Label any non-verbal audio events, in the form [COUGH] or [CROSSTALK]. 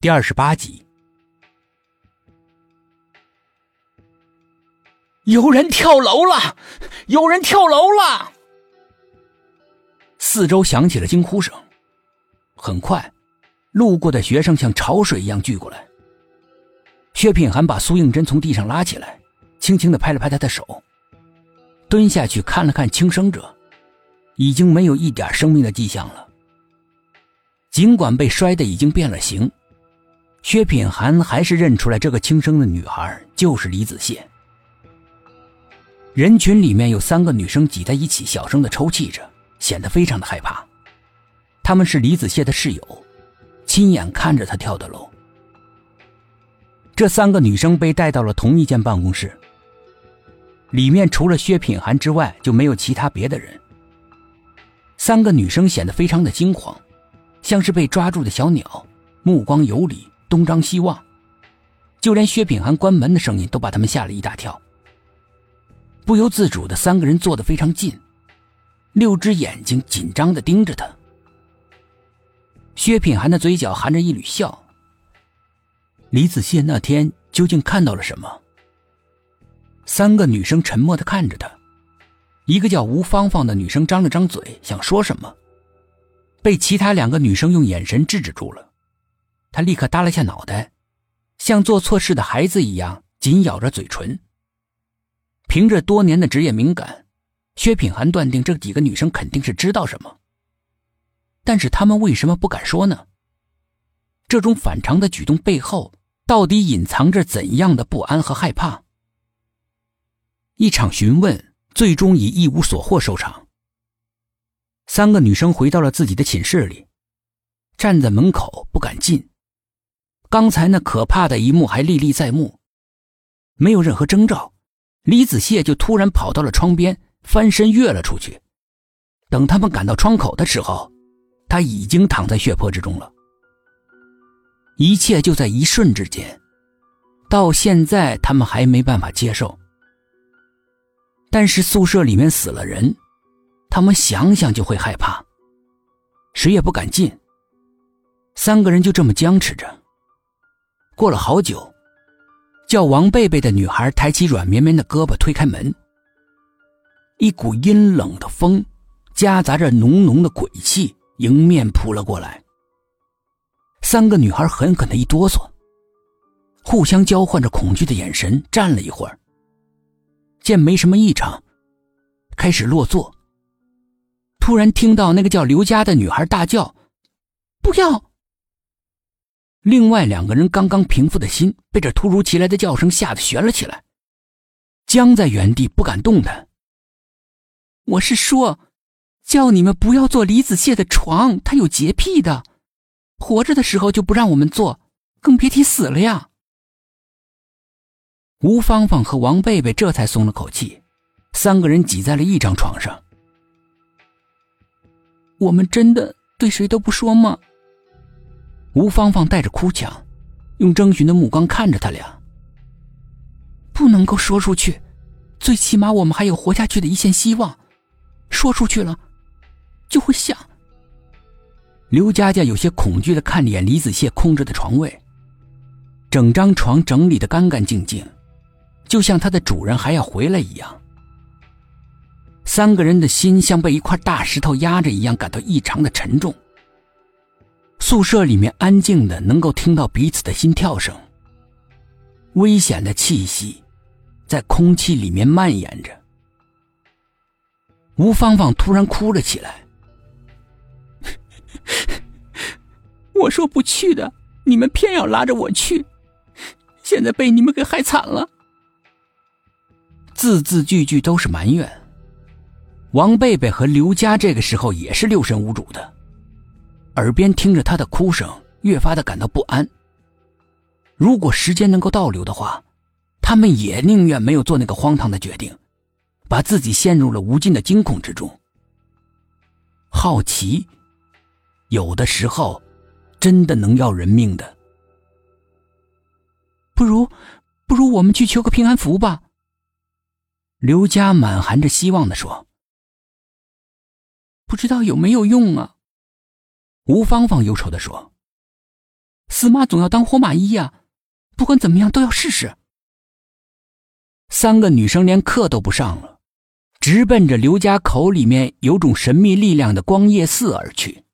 第二十八集，有人跳楼了！有人跳楼了！四周响起了惊呼声。很快，路过的学生像潮水一样聚过来。薛品涵把苏应真从地上拉起来，轻轻的拍了拍他的手，蹲下去看了看轻生者，已经没有一点生命的迹象了。尽管被摔得已经变了形。薛品涵还是认出来这个轻生的女孩就是李子谢。人群里面有三个女生挤在一起，小声的抽泣着，显得非常的害怕。她们是李子谢的室友，亲眼看着她跳的楼。这三个女生被带到了同一间办公室，里面除了薛品涵之外就没有其他别的人。三个女生显得非常的惊慌，像是被抓住的小鸟，目光游离。东张西望，就连薛品涵关门的声音都把他们吓了一大跳。不由自主的，三个人坐得非常近，六只眼睛紧张的盯着他。薛品涵的嘴角含着一缕笑。李子谢那天究竟看到了什么？三个女生沉默的看着他，一个叫吴芳芳的女生张了张嘴想说什么，被其他两个女生用眼神制止住了。他立刻耷拉下脑袋，像做错事的孩子一样紧咬着嘴唇。凭着多年的职业敏感，薛品涵断定这几个女生肯定是知道什么。但是他们为什么不敢说呢？这种反常的举动背后，到底隐藏着怎样的不安和害怕？一场询问最终以一无所获收场。三个女生回到了自己的寝室里，站在门口不敢进。刚才那可怕的一幕还历历在目，没有任何征兆，李子谢就突然跑到了窗边，翻身跃了出去。等他们赶到窗口的时候，他已经躺在血泊之中了。一切就在一瞬之间，到现在他们还没办法接受。但是宿舍里面死了人，他们想想就会害怕，谁也不敢进。三个人就这么僵持着。过了好久，叫王贝贝的女孩抬起软绵绵的胳膊，推开门。一股阴冷的风，夹杂着浓浓的鬼气，迎面扑了过来。三个女孩狠狠的一哆嗦，互相交换着恐惧的眼神，站了一会儿。见没什么异常，开始落座。突然听到那个叫刘佳的女孩大叫：“不要！”另外两个人刚刚平复的心，被这突如其来的叫声吓得悬了起来，僵在原地不敢动弹。我是说，叫你们不要坐李子谢的床，他有洁癖的，活着的时候就不让我们坐，更别提死了呀。吴芳芳和王贝贝这才松了口气，三个人挤在了一张床上。我们真的对谁都不说吗？吴芳芳带着哭腔，用征询的目光看着他俩。不能够说出去，最起码我们还有活下去的一线希望。说出去了，就会想。刘佳佳有些恐惧的看了眼李子谢空着的床位，整张床整理的干干净净，就像它的主人还要回来一样。三个人的心像被一块大石头压着一样，感到异常的沉重。宿舍里面安静的，能够听到彼此的心跳声。危险的气息在空气里面蔓延着。吴芳芳突然哭了起来：“ [LAUGHS] 我说不去的，你们偏要拉着我去，现在被你们给害惨了。”字字句句都是埋怨。王贝贝和刘佳这个时候也是六神无主的。耳边听着他的哭声，越发的感到不安。如果时间能够倒流的话，他们也宁愿没有做那个荒唐的决定，把自己陷入了无尽的惊恐之中。好奇，有的时候，真的能要人命的。不如，不如我们去求个平安符吧。刘家满含着希望的说：“不知道有没有用啊？”吴芳芳忧愁的说：“死马总要当活马医呀，不管怎么样都要试试。三个女生连课都不上了，直奔着刘家口里面有种神秘力量的光夜寺而去。